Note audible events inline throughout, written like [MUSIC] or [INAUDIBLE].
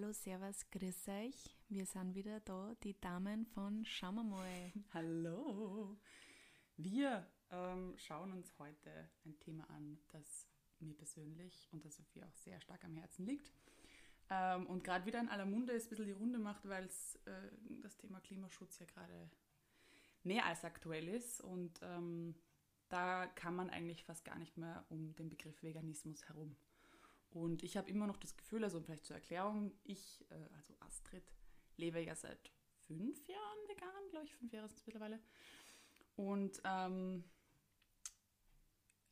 Hallo, Servus, grüß euch. Wir sind wieder da, die Damen von Schauen wir mal. [LAUGHS] Hallo. Wir ähm, schauen uns heute ein Thema an, das mir persönlich und der Sophie auch sehr stark am Herzen liegt. Ähm, und gerade wieder in aller Munde ist ein bisschen die Runde macht, weil äh, das Thema Klimaschutz ja gerade mehr als aktuell ist. Und ähm, da kann man eigentlich fast gar nicht mehr um den Begriff Veganismus herum. Und ich habe immer noch das Gefühl, also vielleicht zur Erklärung, ich, äh, also Astrid, lebe ja seit fünf Jahren vegan, glaube ich, fünf Jahre sind es mittlerweile. Und ähm,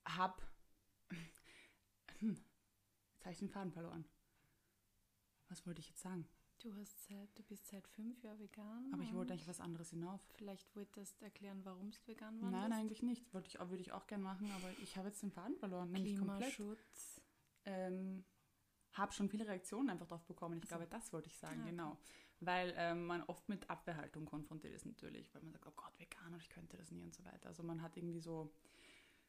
habe, [LAUGHS] hm, jetzt habe ich den Faden verloren. Was wollte ich jetzt sagen? Du, hast seit, du bist seit fünf Jahren vegan. Aber ich wollte eigentlich was anderes hinauf. Vielleicht wolltest du erklären, warum du vegan warst? Nein, eigentlich nicht. Wollte ich, würde ich auch gerne machen, aber ich habe jetzt den Faden verloren. Klimaschutz. Ähm, habe schon viele Reaktionen einfach drauf bekommen. Ich also. glaube, das wollte ich sagen, ja, genau. Weil ähm, man oft mit Abwehrhaltung konfrontiert ist natürlich, weil man sagt, oh Gott, vegan und ich könnte das nie und so weiter. Also man hat irgendwie so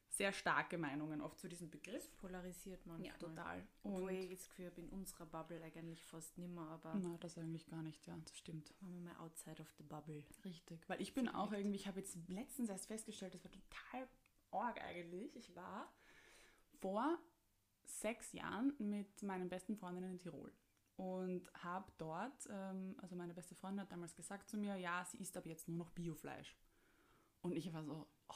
sehr starke Meinungen oft zu diesem Begriff. Polarisiert man. Ja, total. Obwohl ich das Gefühl habe, in unserer Bubble eigentlich fast nimmer, aber... Na, das eigentlich gar nicht, ja, das stimmt. Machen wir mal outside of the bubble. Richtig, weil ich bin auch irgendwie, ich habe jetzt letztens erst festgestellt, das war total arg eigentlich. Ich war vor sechs Jahren mit meinen besten Freundinnen in Tirol und habe dort, ähm, also meine beste Freundin hat damals gesagt zu mir, ja, sie isst ab jetzt nur noch Biofleisch. Und ich war so, oh,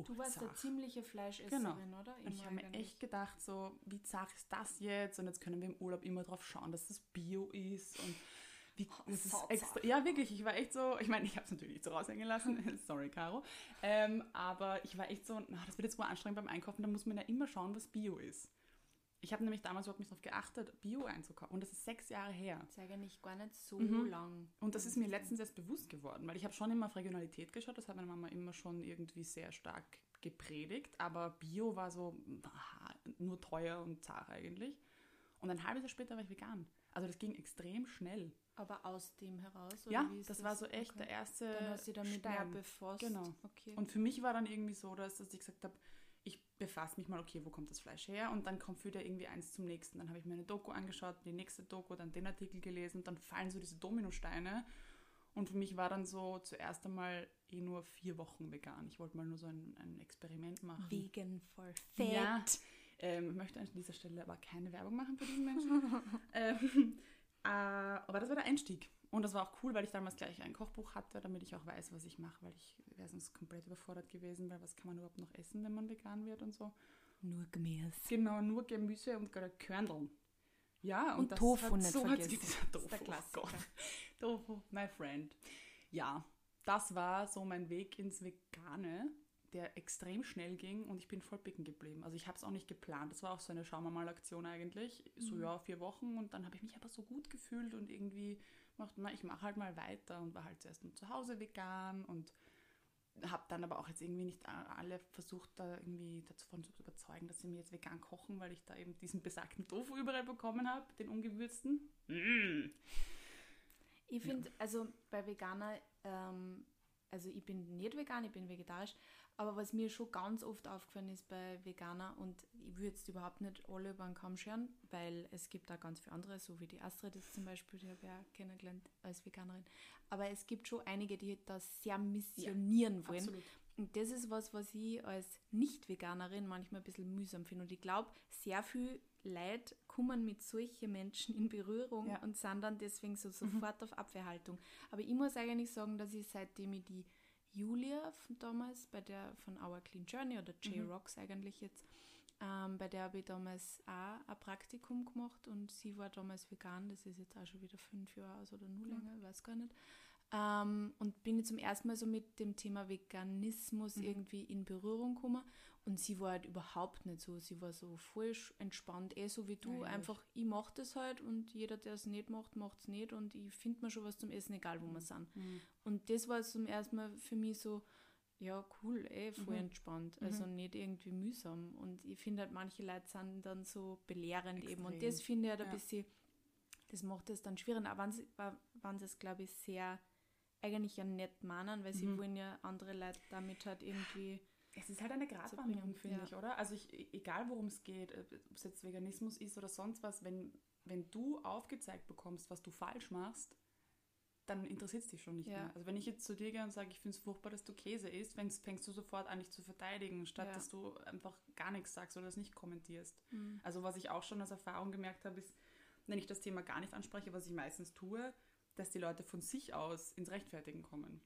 Oh, du warst eine ziemliche Fleischesserin, genau. oder? Immer und ich habe mir echt gedacht, so, wie zart ist das jetzt? Und jetzt können wir im Urlaub immer drauf schauen, dass das Bio ist. Und wie, oh, das ist extra, ja, wirklich, ich war echt so, ich meine, ich habe es natürlich nicht so raushängen lassen, [LAUGHS] sorry, Caro. Ähm, aber ich war echt so, na, das wird jetzt wohl anstrengend beim Einkaufen, da muss man ja immer schauen, was Bio ist. Ich habe nämlich damals überhaupt nicht darauf geachtet, Bio einzukaufen. Und das ist sechs Jahre her. Das ist eigentlich gar nicht so mhm. lang. Und das ist mir letztens erst bewusst geworden, weil ich habe schon immer auf Regionalität geschaut. Das hat meine Mama immer schon irgendwie sehr stark gepredigt. Aber Bio war so aha, nur teuer und zart eigentlich. Und ein halbes Jahr später war ich vegan. Also das ging extrem schnell. Aber aus dem heraus? ja, das, das, war so echt okay. der erste Dann hast du damit Stein. mehr befasst. Genau. Okay. Und für mich war dann irgendwie so, dass, dass ich gesagt habe, ich befasse mich mal, okay, wo kommt das Fleisch her? Und dann kommt wieder irgendwie eins zum nächsten. Dann habe ich mir eine Doku angeschaut, die nächste Doku, dann den Artikel gelesen und dann fallen so diese Dominosteine. Und für mich war dann so zuerst einmal eh nur vier Wochen vegan. Ich wollte mal nur so ein, ein Experiment machen. Vegan for fat. Ja, ähm, möchte an dieser Stelle aber keine Werbung machen für diesen Menschen. [LAUGHS] ähm, äh, aber das war der Einstieg. Und das war auch cool, weil ich damals gleich ein Kochbuch hatte, damit ich auch weiß, was ich mache, weil ich wäre sonst komplett überfordert gewesen, weil was kann man überhaupt noch essen, wenn man vegan wird und so. Nur Gemüse. Genau, nur Gemüse und gerade Körneln. Ja, und, und Tofu hat, nicht so vergessen. Hat, Tofu, das ist der Klassiker. Oh Tofu, my friend. Ja, das war so mein Weg ins Vegane der extrem schnell ging und ich bin voll picken geblieben. Also ich habe es auch nicht geplant. Das war auch so eine Schauen wir mal Aktion eigentlich. So mhm. ja, vier Wochen und dann habe ich mich aber so gut gefühlt und irgendwie gemacht, na, ich mache halt mal weiter und war halt zuerst zu Hause vegan und habe dann aber auch jetzt irgendwie nicht alle versucht, da irgendwie davon zu überzeugen, dass sie mir jetzt vegan kochen, weil ich da eben diesen besagten Tofu überall bekommen habe, den ungewürzten. Mm. Ich finde, ja. also bei Veganer ähm, also ich bin nicht vegan, ich bin vegetarisch, aber was mir schon ganz oft aufgefallen ist bei Veganer und ich würde jetzt überhaupt nicht alle über den Kamm scheren, weil es gibt da ganz viele andere, so wie die Astrid ist zum Beispiel, die habe ich ja kennengelernt als Veganerin, aber es gibt schon einige, die das sehr missionieren ja, wollen. Absolut. Und das ist was, was ich als Nicht-Veganerin manchmal ein bisschen mühsam finde. Und ich glaube, sehr viel Leute kommen mit solchen Menschen in Berührung ja. und sind dann deswegen so sofort mhm. auf Abwehrhaltung. Aber ich muss eigentlich sagen, dass ich seitdem ich die Julia von damals, bei der von Our Clean Journey oder J-Rocks mhm. eigentlich jetzt, ähm, bei der habe ich damals auch ein Praktikum gemacht und sie war damals vegan, das ist jetzt auch schon wieder fünf Jahre aus oder nur länger, ich weiß gar nicht. Ähm, und bin ich zum ersten Mal so mit dem Thema Veganismus mhm. irgendwie in Berührung gekommen. Und sie war halt überhaupt nicht so. Sie war so voll entspannt, eh so wie du. Ja, Einfach, ich mache das halt und jeder, der es nicht macht, macht es nicht. Und ich finde mir schon was zum Essen, egal wo mhm. wir sind. Mhm. Und das war zum ersten Mal für mich so, ja, cool, eh, voll mhm. entspannt. Also mhm. nicht irgendwie mühsam. Und ich finde halt, manche Leute sind dann so belehrend Extrem. eben. Und das finde ich halt ein bisschen, das macht es dann schwierig. Aber wenn sie es, glaube ich, sehr eigentlich ja nicht meinen, weil sie mhm. wollen ja andere Leute damit halt irgendwie Es ist halt eine Gratwanderung, finde ja. ich, oder? Also ich, e-, egal worum es geht, ob es jetzt Veganismus ist oder sonst was, wenn, wenn du aufgezeigt bekommst, was du falsch machst, dann interessiert es dich schon nicht ja. mehr. Also wenn ich jetzt zu dir gehe und sage, ich finde es furchtbar, dass du Käse isst, fängst, fängst du sofort an, dich zu verteidigen, statt ja. dass du einfach gar nichts sagst oder das nicht kommentierst. Mhm. Also was ich auch schon als Erfahrung gemerkt habe, ist, wenn ich das Thema gar nicht anspreche, was ich meistens tue, dass die Leute von sich aus ins Rechtfertigen kommen.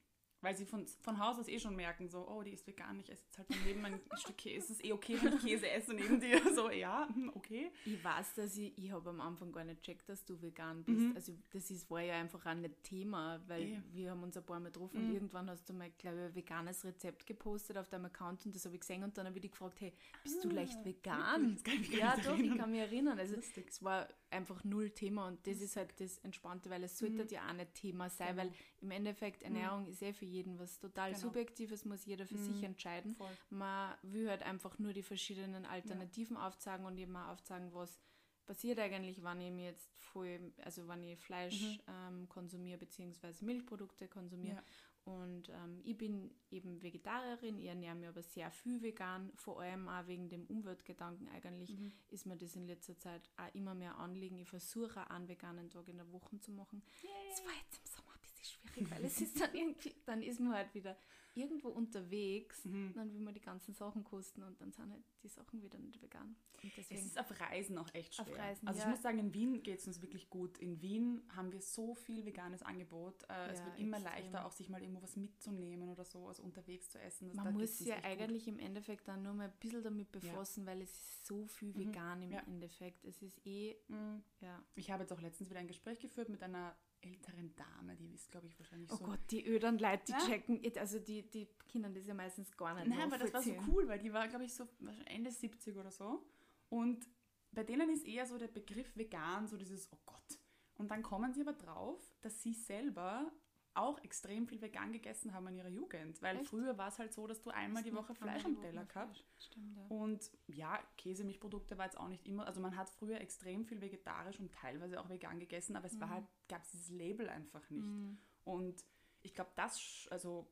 Weil sie von, von Haus aus eh schon merken, so, oh, die ist vegan, ich esse jetzt halt neben ein Stück Käse. Ist es eh okay, wenn ich Käse esse neben dir? So, ja, hm, okay. Ich weiß, dass ich, ich habe am Anfang gar nicht checkt, dass du vegan bist. Mhm. Also das ist, war ja einfach auch nicht Thema, weil ja. wir haben uns ein paar Mal getroffen mhm. und irgendwann hast du mal, glaube ich, ein veganes Rezept gepostet auf deinem Account und das habe ich gesehen und dann habe ich dich gefragt, hey, bist du ah, leicht vegan? ja, doch, ich kann mich erinnern. Also es war einfach null Thema und das ist halt das Entspannte, weil es sollte mhm. ja auch nicht Thema sein, genau. weil im Endeffekt mhm. Ernährung mhm. ist eh für jeden was total genau. Subjektives, muss jeder für mhm. sich entscheiden. Voll. Man will halt einfach nur die verschiedenen Alternativen ja. aufzeigen und eben auch aufzeigen, was passiert eigentlich, wenn ich mir jetzt voll, also wenn ich Fleisch mhm. ähm, konsumiere beziehungsweise Milchprodukte konsumiere. Ja. Und ähm, ich bin eben Vegetarierin, ich ernähre mich aber sehr viel vegan, vor allem auch wegen dem Umweltgedanken eigentlich mhm. ist mir das in letzter Zeit auch immer mehr Anliegen. Ich versuche einen veganen Tag in der Woche zu machen. Das war jetzt im Sommer ein bisschen schwierig, weil es ist dann irgendwie, dann ist man halt wieder irgendwo unterwegs, mhm. dann will man die ganzen Sachen kosten und dann sind halt die Sachen wieder nicht vegan. es ist auf Reisen auch echt schwer. Auf Reisen, also ja. ich muss sagen, in Wien geht es uns wirklich gut. In Wien haben wir so viel veganes Angebot. Äh, ja, es wird immer extrem. leichter, auch sich mal irgendwo was mitzunehmen oder so, also unterwegs zu essen. Das, man muss ja eigentlich gut. im Endeffekt dann nur mal ein bisschen damit befassen, ja. weil es ist so viel mhm. vegan mhm. im Endeffekt. Es ist eh, mhm. ja. Ich habe jetzt auch letztens wieder ein Gespräch geführt mit einer älteren Dame, die ist, glaube ich, wahrscheinlich oh so. Oh Gott, die ödern Leute, die ja? checken, also die, die Kinder das ja meistens gar nicht Nein, aber das war so cool, weil die war, glaube ich, so Ende 70 oder so. Und bei denen ist eher so der Begriff vegan, so dieses, oh Gott. Und dann kommen sie aber drauf, dass sie selber auch extrem viel vegan gegessen haben in ihrer Jugend. Weil Echt? früher war es halt so, dass du einmal die Woche Fleisch am Teller gehabt. Stimmt, ja. Und ja, Käse, Milchprodukte war jetzt auch nicht immer. Also man hat früher extrem viel vegetarisch und teilweise auch vegan gegessen, aber es mhm. war halt, gab es dieses Label einfach nicht. Mhm. Und ich glaube, das also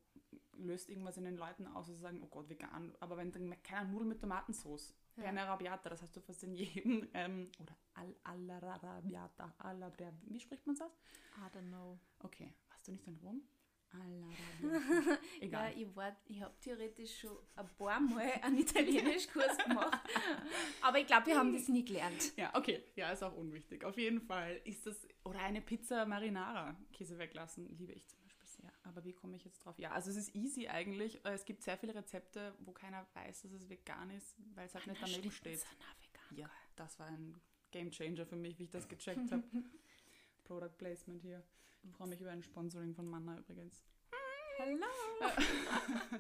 löst irgendwas in den Leuten aus, dass sie sagen, oh Gott, vegan. Aber wenn dann keine Nudeln mit Tomatensauce, ja. Perne Arabiata, das hast du fast in jedem, ähm, oder al Arabiata, wie spricht man das? I don't know. Okay, Warst du nicht in Rom? [LAUGHS] Egal. Ja, ich, war, ich habe theoretisch schon ein paar Mal einen Italienischkurs gemacht. Aber ich glaube, wir haben das nie gelernt. Ja, okay. Ja, ist auch unwichtig. Auf jeden Fall ist das. Oder eine Pizza Marinara, Käse weglassen, liebe ich zum Beispiel sehr. Aber wie komme ich jetzt drauf? Ja, also es ist easy eigentlich. Es gibt sehr viele Rezepte, wo keiner weiß, dass es vegan ist, weil es halt nicht daneben steht. Ja, das war ein Game Changer für mich, wie ich das gecheckt habe. [LAUGHS] Product Placement hier. Ich freue mich über ein Sponsoring von Manna übrigens. Hallo! [LAUGHS]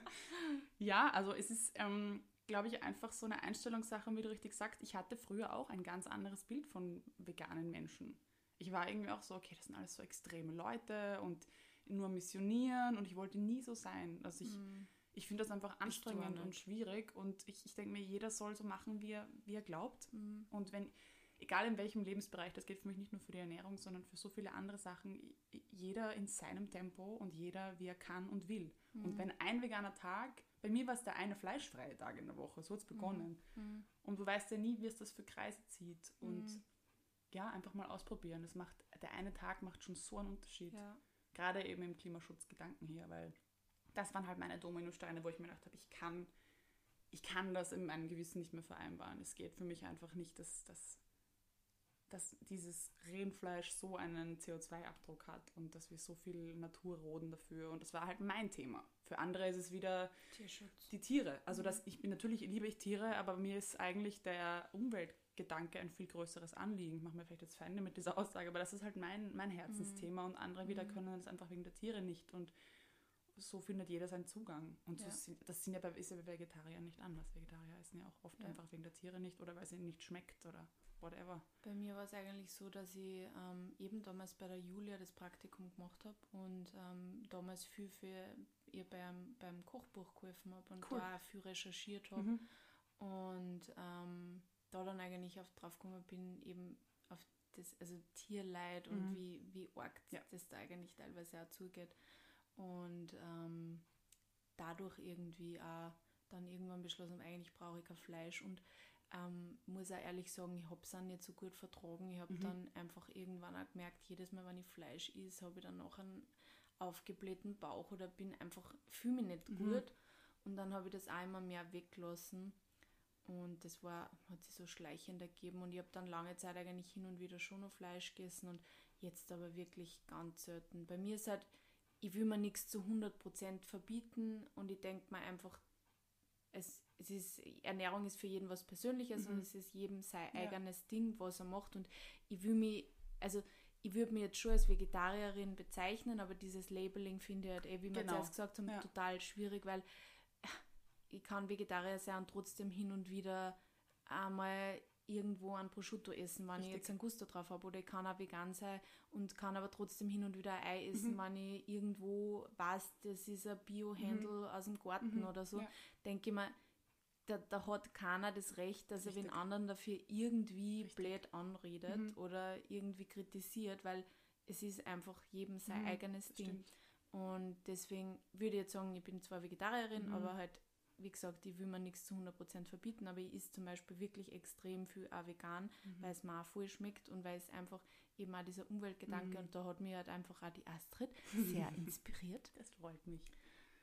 ja, also es ist, ähm, glaube ich, einfach so eine Einstellungssache, wie du richtig sagst. Ich hatte früher auch ein ganz anderes Bild von veganen Menschen. Ich war irgendwie auch so, okay, das sind alles so extreme Leute und nur missionieren und ich wollte nie so sein. Also ich, mm. ich finde das einfach anstrengend und schwierig und ich, ich denke mir, jeder soll so machen, wie er, wie er glaubt. Mm. Und wenn egal in welchem Lebensbereich, das geht für mich nicht nur für die Ernährung, sondern für so viele andere Sachen, jeder in seinem Tempo und jeder, wie er kann und will. Mhm. Und wenn ein veganer Tag, bei mir war es der eine fleischfreie Tag in der Woche, so hat es begonnen. Mhm. mhm. Und du weißt ja nie, wie es das für Kreise zieht. Und mhm. ja, einfach mal ausprobieren. Das macht, der eine Tag macht schon so einen Unterschied. Ja. Gerade eben im Klimaschutzgedanken hier, weil das waren halt meine Dominosteine, wo ich mir gedacht habe, ich kann, ich kann das in meinem Gewissen nicht mehr vereinbaren. Es geht für mich einfach nicht, dass das dass dieses Rindfleisch so einen CO2-Abdruck hat und dass wir so viel Natur roden dafür. Und das war halt mein Thema. Für andere ist es wieder Tierschutz. die Tiere. Also das, ich bin natürlich liebe ich Tiere, aber mir ist eigentlich der Umweltgedanke ein viel größeres Anliegen. Ich mache mir vielleicht jetzt Feinde mit dieser [LAUGHS] Aussage, aber das ist halt mein, mein Herzensthema mhm. und andere wieder mhm. können das einfach wegen der Tiere nicht. Und so findet jeder seinen Zugang. Und so ja. sind, das sind ja bei, ist ja bei Vegetariern nicht anders. Vegetarier essen ja auch oft ja. einfach wegen der Tiere nicht oder weil es ihnen nicht schmeckt oder whatever. Bei mir war es eigentlich so, dass ich ähm, eben damals bei der Julia das Praktikum gemacht habe und ähm, damals viel für ihr beim, beim Kochbuch geholfen habe und cool. da auch viel recherchiert habe. Mhm. Und ähm, da dann eigentlich auf drauf gekommen bin, eben auf das, also Tierleid mhm. und wie, wie arg ja. das da eigentlich teilweise auch zugeht. Und ähm, dadurch irgendwie auch dann irgendwann beschlossen, eigentlich brauche ich kein Fleisch und ähm, muss auch ehrlich sagen, ich habe es auch nicht so gut vertragen. Ich habe mhm. dann einfach irgendwann auch gemerkt, jedes Mal, wenn ich Fleisch esse, habe ich dann noch einen aufgeblähten Bauch oder bin einfach, fühle mich nicht mhm. gut. Und dann habe ich das auch immer mehr weggelassen. Und das war, hat sich so schleichend ergeben. Und ich habe dann lange Zeit eigentlich hin und wieder schon noch Fleisch gegessen und jetzt aber wirklich ganz selten. Bei mir ist halt, ich will mir nichts zu 100% verbieten und ich denke mir einfach, es, es ist, Ernährung ist für jeden was Persönliches mhm. und es ist jedem sein ja. eigenes Ding, was er macht. Und ich will mich, also ich würde mich jetzt schon als Vegetarierin bezeichnen, aber dieses Labeling finde ich halt, eh, wie wir genau. zuerst gesagt haben, ja. total schwierig, weil ich kann Vegetarier sein und trotzdem hin und wieder einmal irgendwo ein Prosciutto essen, wenn Richtig. ich jetzt einen Gusto drauf habe. Oder ich kann auch vegan sein und kann aber trotzdem hin und wieder ein Ei essen, mhm. wenn ich irgendwo weiß, das ist ein Bio-Händel mhm. aus dem Garten mhm. oder so. Ja. Denke ich mir, da, da, hat keiner das Recht, dass Richtig. er den anderen dafür irgendwie Richtig. blöd anredet mhm. oder irgendwie kritisiert, weil es ist einfach jedem sein mhm. eigenes Ding. Stimmt. Und deswegen würde ich jetzt sagen, ich bin zwar Vegetarierin, mhm. aber halt wie gesagt, ich will mir nichts zu 100% verbieten, aber ich esse zum Beispiel wirklich extrem viel auch vegan, mhm. weil es mir auch voll schmeckt und weil es einfach eben auch dieser Umweltgedanke mhm. und da hat mir halt einfach auch die Astrid [LAUGHS] sehr inspiriert. Das freut mich.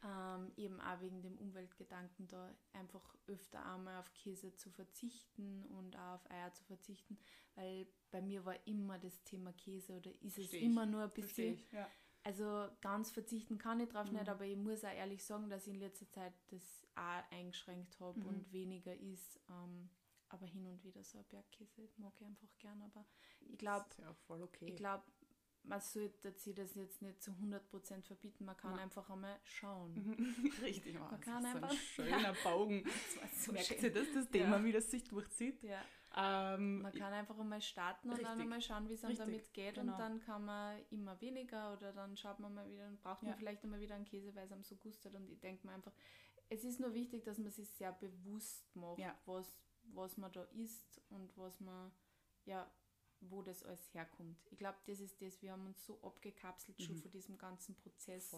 Ähm, eben auch wegen dem Umweltgedanken da einfach öfter einmal auf Käse zu verzichten und auch auf Eier zu verzichten, weil bei mir war immer das Thema Käse oder ist Versteh es ich. immer nur ein bisschen... Ich, ja. Also ganz verzichten kann ich drauf mhm. nicht, aber ich muss auch ehrlich sagen, dass ich in letzter Zeit das auch eingeschränkt habe mhm. und weniger ist. Ähm, aber hin und wieder so ein Bergkäse mag ich einfach gern. Aber ich glaube, ja okay. ich glaube, man sollte sich das jetzt nicht zu 100% verbieten. Man kann ja. einfach einmal schauen. [LAUGHS] Richtig, man, man kann einfach. So ein schöner Bogen. [LAUGHS] so Merkt schön. ihr das, das Thema, ja. wie das sich durchzieht? Ja. Ähm, man kann einfach einmal starten und richtig, dann einmal schauen, wie es einem damit geht genau. und dann kann man immer weniger oder dann schaut man mal wieder und braucht man vielleicht einmal wieder einen Käse, weil es einem so gustet und ich denke mir einfach, es ist nur wichtig, dass man sich sehr bewusst macht, ja. was, was man da isst und was man, ja, wo das alles herkommt. Ich glaube, das ist das, wir haben uns so abgekapselt mhm. schon von diesem ganzen Prozess,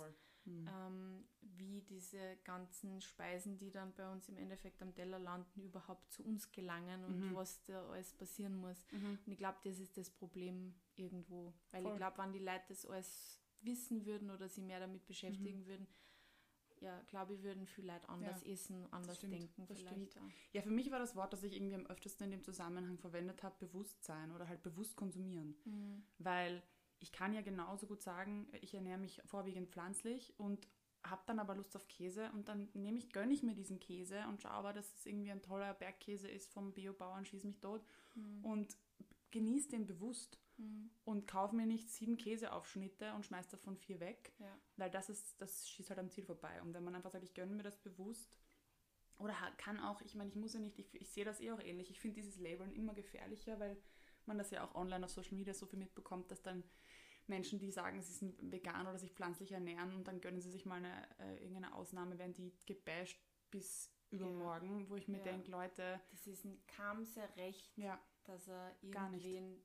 mhm. ähm, wie diese ganzen Speisen, die dann bei uns im Endeffekt am Teller landen, überhaupt zu uns gelangen und mhm. was da alles passieren muss. Mhm. Und ich glaube, das ist das Problem irgendwo. Weil Voll. ich glaube, wenn die Leute das alles wissen würden oder sie mehr damit beschäftigen mhm. würden, ja, glaube ich, würden viele Leute anders ja, essen, anders stimmt, denken vielleicht. Ja. ja, für mich war das Wort, das ich irgendwie am öftesten in dem Zusammenhang verwendet habe, Bewusstsein oder halt bewusst konsumieren. Mhm. Weil ich kann ja genauso gut sagen, ich ernähre mich vorwiegend pflanzlich und habe dann aber Lust auf Käse und dann nehme ich, gönne ich mir diesen Käse und schaue aber, dass es irgendwie ein toller Bergkäse ist vom Biobauern, schieß mich tot mhm. und genieße den bewusst mhm. und kaufe mir nicht sieben Käseaufschnitte und schmeiß davon vier weg, ja. weil das ist, das schießt halt am Ziel vorbei. Und wenn man einfach sagt, ich gönne mir das bewusst, oder kann auch, ich meine, ich muss ja nicht, ich, ich sehe das eh auch ähnlich, ich finde dieses Labeln immer gefährlicher, weil man das ja auch online auf Social Media so viel mitbekommt, dass dann Menschen, die sagen, sie sind vegan oder sich pflanzlich ernähren und dann gönnen sie sich mal eine, äh, irgendeine Ausnahme, werden die gebasht bis übermorgen, ja. wo ich mir ja. denke, Leute... Das ist ein kam sehr recht, ja. Dass er irgendwen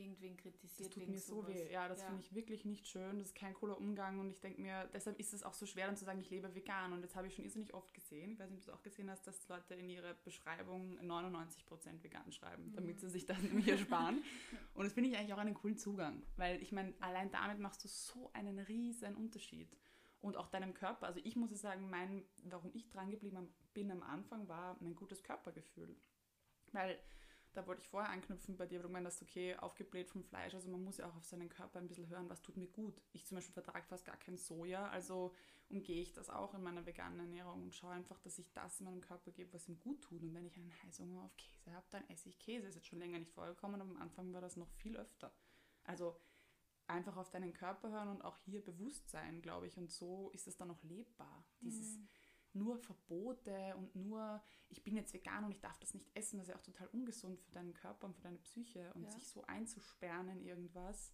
irgendwen kritisiert. Das tut mir so weh. Ja, das ja. finde ich wirklich nicht schön. Das ist kein cooler Umgang und ich denke mir, deshalb ist es auch so schwer dann zu sagen, ich lebe vegan. Und jetzt habe ich schon irrsinnig oft gesehen, ich weiß nicht, ob du es auch gesehen hast, dass Leute in ihre Beschreibung 99% vegan schreiben, mhm. damit sie sich das nämlich ersparen. und das finde ich eigentlich auch einen coolen Zugang, weil ich meine, allein damit machst du so einen riesen Unterschied. Und auch deinem Körper. Also ich muss sagen, mein, warum ich dran geblieben bin am Anfang, war mein gutes Körpergefühl. Weil da wollte ich vorher anknüpfen bei dir, wo du meinst, okay, aufgebläht vom Fleisch, also man muss ja auch auf seinen Körper ein bisschen hören, was tut mir gut. Ich zum Beispiel vertrage fast gar kein Soja, also umgehe ich das auch in meiner veganen Ernährung und schaue einfach, dass ich das in meinem Körper gebe, was ihm gut tut. Und wenn ich einen Heißhunger auf Käse habe, dann esse ich Käse. Ist jetzt schon länger nicht vorgekommen, aber am Anfang war das noch viel öfter. Also einfach auf deinen Körper hören und auch hier bewusst sein, glaube ich. Und so ist es dann auch lebbar. Dieses mhm nur Verbote und nur, ich bin jetzt vegan und ich darf das nicht essen, das ist ja auch total ungesund für deinen Körper und für deine Psyche und ja. sich so einzusperren in irgendwas,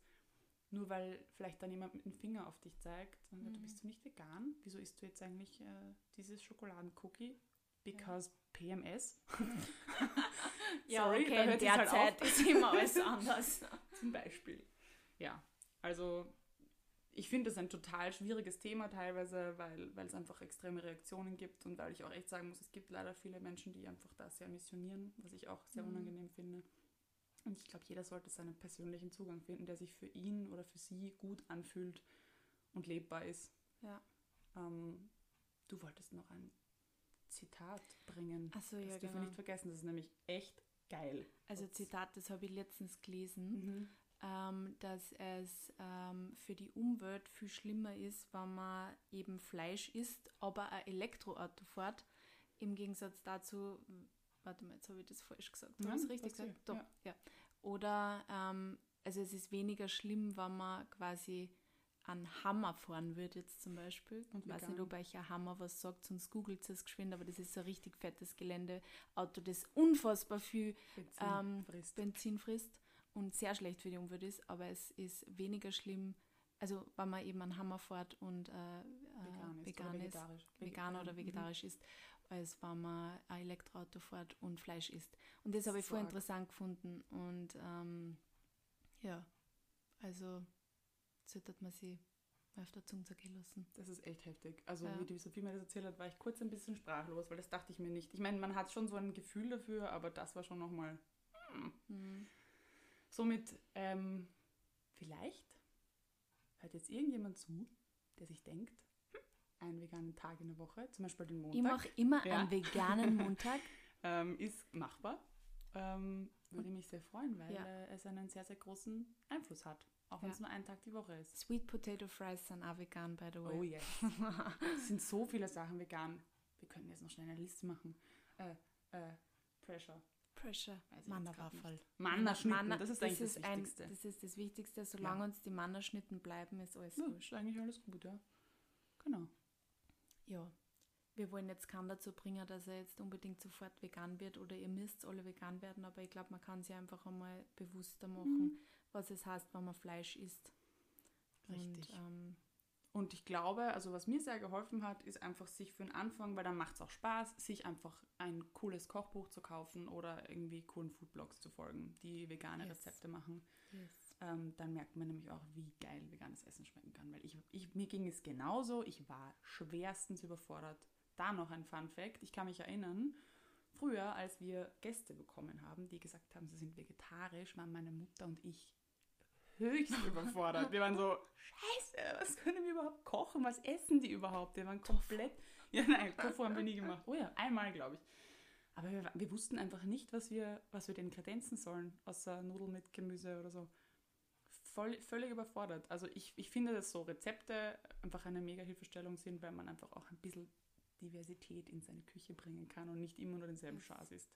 nur weil vielleicht dann jemand mit dem Finger auf dich zeigt und mhm. du bist du nicht vegan, wieso isst du jetzt eigentlich äh, dieses Schokoladencookie? Because ja. PMS. [LAUGHS] ja, Sorry, okay, in der halt Zeit auf. ist immer alles anders. [LAUGHS] Zum Beispiel. Ja, also ich finde es ein total schwieriges Thema teilweise, weil, weil es einfach extreme Reaktionen gibt und weil ich auch echt sagen muss, es gibt leider viele Menschen, die einfach da sehr missionieren, was ich auch sehr Mhm. unangenehm finde. Und ich glaube, jeder sollte seinen persönlichen Zugang finden, der sich für ihn oder für sie gut anfühlt und lebbar ist. Ja. Ähm, du wolltest noch ein Zitat bringen. Achso, das ja, dürfen wir genau. nicht vergessen, das ist nämlich echt geil. Also. Zitat, das habe ich letztens gelesen, Mhm. Ähm, dass es ähm, für die Umwelt viel schlimmer ist, wenn man eben Fleisch isst, aber ein Elektroauto fährt. Im Gegensatz dazu, warte mal, jetzt habe ich das falsch gesagt. Habe ich es richtig passt eh, gesagt? Doch, ja. ja. Oder, ähm, also es ist weniger schlimm, wenn man quasi einen Hammer fahren würde jetzt zum Beispiel. Und Ich weiß nicht, ob euch ein Hammer was sagt, sonst googelt es geschwind, aber das ist so ein richtig fettes Geländeauto, das unfassbar viel Benzin ähm, frisst. Benzin frisst und sehr schlecht für die Umwelt ist, aber es ist weniger schlimm, also wenn man eben einen Hammer fährt und äh, vegan ist vegan oder ist, vegetarisch. vegan oder Mhm. vegetarisch ist, als wenn man ein Elektroauto fährt und Fleisch isst. Und das habe ich voll interessant gefunden und ähm, ja, also sollte man sich mal auf der Zunge zergehen lassen. Das ist echt heftig. Also Ja. wie die Sophie mir das erzählt hat, war ich kurz ein bisschen sprachlos, weil das dachte ich mir nicht. Ich meine, man hat schon so ein Gefühl dafür, aber das war schon nochmal... Mhm. Somit, ähm, vielleicht hört jetzt irgendjemand zu, der sich denkt, hm, einen veganen Tag in der Woche, zum Beispiel den Ich Montag, mache immer Ja. einen veganen [LAUGHS] Montag. ähm, ist machbar. Ähm, würde mich sehr freuen, weil Ja. äh, es einen sehr, sehr großen Einfluss hat. Auch wenn Ja. es nur ein Tag die Woche ist. Sweet Potato Fries sind auch vegan, by the way. Oh yes. es sind so viele Sachen vegan. Wir können jetzt noch schnell eine Liste machen. Äh, äh, Pressure. Pressure. Mannerwaffel. Mannerschnitten, Manner- das ist eigentlich das, ist ein- Wichtigste. das ist das Wichtigste. Solange uns die Mannerschnitten bleiben, ist alles ja, wurscht. ist eigentlich alles gut, ja. Genau. Ja. Wir wollen jetzt keinen dazu bringen, dass er jetzt unbedingt sofort vegan wird oder ihr müsst alle vegan werden, aber ich glaube, man kann sich einfach einmal bewusster machen, Mhm. was es heißt, wenn man Fleisch isst. Richtig. Und, ähm, Und ich glaube, also was mir sehr geholfen hat, ist einfach sich für den Anfang, weil dann macht es auch Spaß, sich einfach ein cooles Kochbuch zu kaufen oder irgendwie coolen Foodblogs zu folgen, die vegane Yes. Rezepte machen. yes. Ähm, dann merkt man nämlich auch, wie geil veganes Essen schmecken kann. Weil ich, ich, mir ging es genauso, ich war schwerstens überfordert. Da noch ein Fun Fact, ich kann mich erinnern, früher, als wir Gäste bekommen haben, die gesagt haben, sie sind vegetarisch, waren meine Mutter und ich höchst [LAUGHS] überfordert. Wir waren so, scheiße, was können wir überhaupt kochen? Was essen die überhaupt? Wir waren komplett... Ja, nein, [LAUGHS] Tofu haben wir nie gemacht. Oh ja, einmal, glaube ich. Aber wir, wir wussten einfach nicht, was wir, was wir denn kredenzen sollen, außer Nudeln mit Gemüse oder so. Voll, völlig überfordert. Also ich, ich finde, dass so Rezepte einfach eine mega Hilfestellung sind, weil man einfach auch ein bisschen Diversität in seine Küche bringen kann und nicht immer nur denselben. Schaß isst.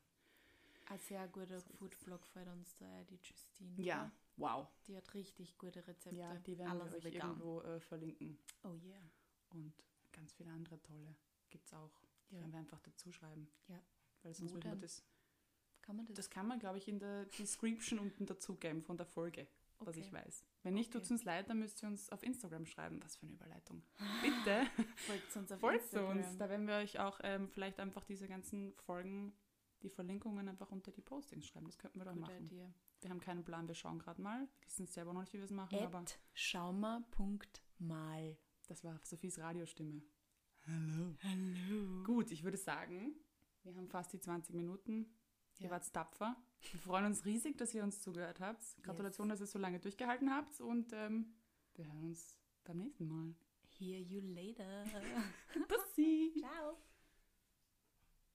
Ein sehr guter So. Foodblog fällt uns da die Justine. Ja, wow. Die hat richtig gute Rezepte. Ja, die werden wir Alles euch vegan. irgendwo äh, verlinken. Oh yeah. Und ganz viele andere tolle gibt es auch. Die Ja. können wir einfach dazu schreiben. Ja. Weil sonst wir denn? das, Kann man das? das kann man, glaube ich, in der Description unten dazugeben von der Folge, was Okay. ich weiß. Wenn nicht, Okay. tut es uns leid, dann müsst ihr uns auf Instagram schreiben. Was für eine Überleitung. Bitte, [LAUGHS] Folgt uns auf folgt Instagram. uns. Da werden wir euch auch ähm, vielleicht einfach diese ganzen Folgen, die Verlinkungen einfach unter die Postings schreiben. Das könnten wir doch Gute machen. Idee. Wir haben keinen Plan, wir schauen gerade mal. Wir wissen selber noch nicht, wie wir es machen, aber At schaumer.mal. das war Sophies Radiostimme. Hallo. Hallo. Gut, ich würde sagen, wir haben fast die 20 Minuten. Ihr Ja. wart tapfer. Wir freuen uns riesig, dass ihr uns zugehört habt. Gratulation, dass ihr so lange durchgehalten habt und ähm, wir hören uns beim nächsten Mal. Hear you later. [LAUGHS] Bussi! Ciao.